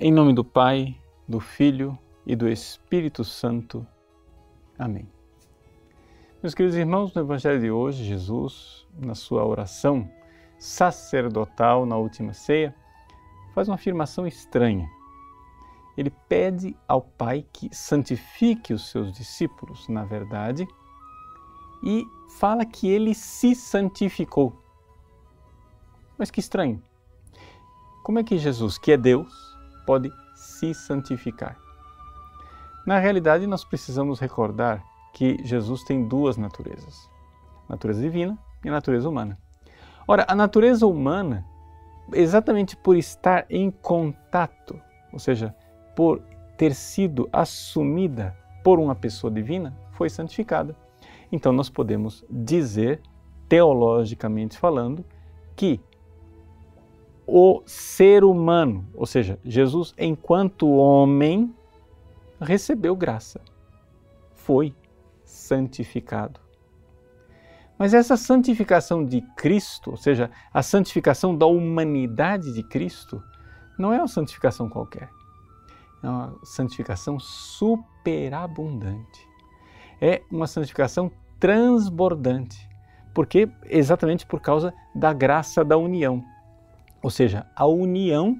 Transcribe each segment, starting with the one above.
Em nome do Pai, do Filho e do Espírito Santo. Amém. Meus queridos irmãos, no Evangelho de hoje, Jesus, na sua oração sacerdotal na última ceia, faz uma afirmação estranha. Ele pede ao Pai que santifique os seus discípulos, na verdade, e fala que ele se santificou. Mas que estranho. Como é que Jesus, que é Deus, pode se santificar. Na realidade, nós precisamos recordar que Jesus tem duas naturezas: natureza divina e natureza humana. Ora, a natureza humana, exatamente por estar em contato, ou seja, por ter sido assumida por uma pessoa divina, foi santificada. Então, nós podemos dizer, teologicamente falando, que o ser humano, ou seja, Jesus, enquanto homem, recebeu graça, foi santificado. Mas essa santificação de Cristo, ou seja, a santificação da humanidade de Cristo, não é uma santificação qualquer. É uma santificação superabundante. É uma santificação transbordante. Porque exatamente por causa da graça da união ou seja, a união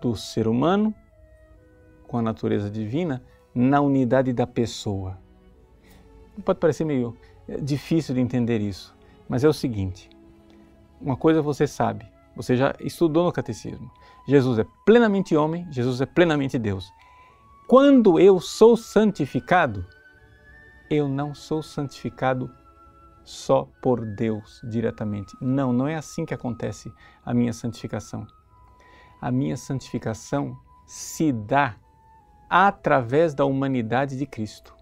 do ser humano com a natureza divina na unidade da pessoa. Pode parecer meio eh, difícil de entender isso, mas é o seguinte: uma coisa você sabe, você já estudou no catecismo. Jesus é plenamente homem, Jesus é plenamente Deus. Quando eu sou santificado, eu não sou santificado só por Deus diretamente. Não, não é assim que acontece a minha santificação. A minha santificação se dá através da humanidade de Cristo.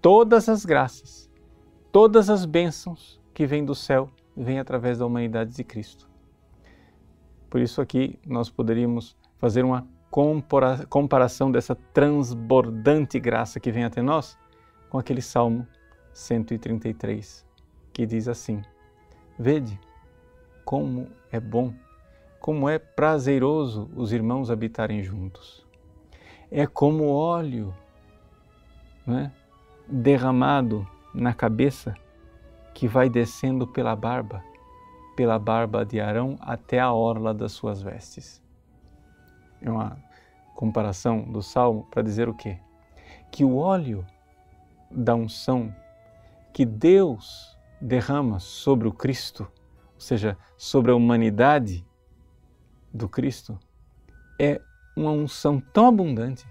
Todas as graças, todas as bênçãos que vêm do céu vêm através da humanidade de Cristo. Por isso aqui nós poderíamos fazer uma comparação dessa transbordante graça que vem até nós com aquele salmo 133, que diz assim: Vede como é bom, como é prazeroso os irmãos habitarem juntos. É como óleo né, derramado na cabeça que vai descendo pela barba, pela barba de Arão até a orla das suas vestes. É uma comparação do salmo para dizer o quê? Que o óleo da unção que Deus derrama sobre o Cristo, ou seja, sobre a humanidade do Cristo, é uma unção tão abundante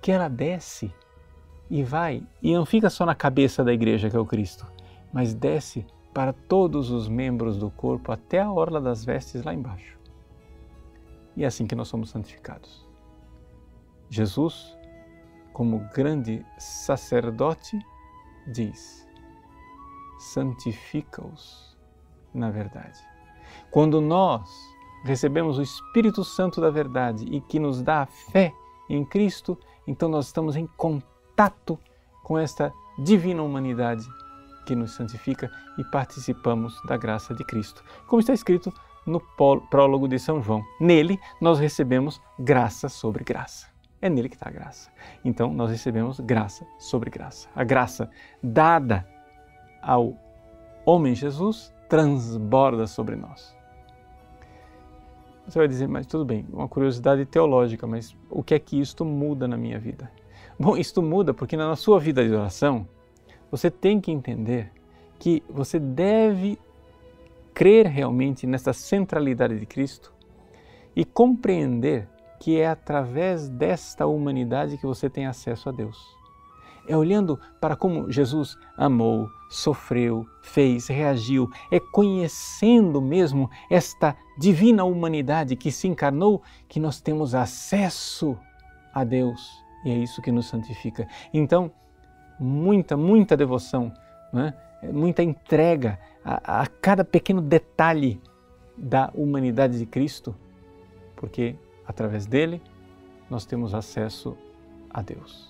que ela desce e vai, e não fica só na cabeça da igreja que é o Cristo, mas desce para todos os membros do corpo até a orla das vestes lá embaixo. E é assim que nós somos santificados. Jesus, como grande sacerdote, diz: santifica-os na verdade. Quando nós recebemos o Espírito Santo da verdade e que nos dá a fé em Cristo, então nós estamos em contato com esta divina humanidade que nos santifica e participamos da graça de Cristo. Como está escrito no prólogo de São João. Nele nós recebemos graça sobre graça. É nele que está a graça. Então nós recebemos graça sobre graça. A graça dada ao homem Jesus transborda sobre nós. Você vai dizer, mas tudo bem, uma curiosidade teológica, mas o que é que isto muda na minha vida? Bom, isto muda porque na sua vida de oração, você tem que entender que você deve crer realmente nessa centralidade de Cristo e compreender que é através desta humanidade que você tem acesso a Deus é olhando para como Jesus amou, sofreu, fez, reagiu, é conhecendo mesmo esta divina humanidade que se encarnou que nós temos acesso a Deus e é isso que nos santifica. Então, muita, muita devoção, né? muita entrega a, a cada pequeno detalhe da humanidade de Cristo, porque através dele nós temos acesso a Deus.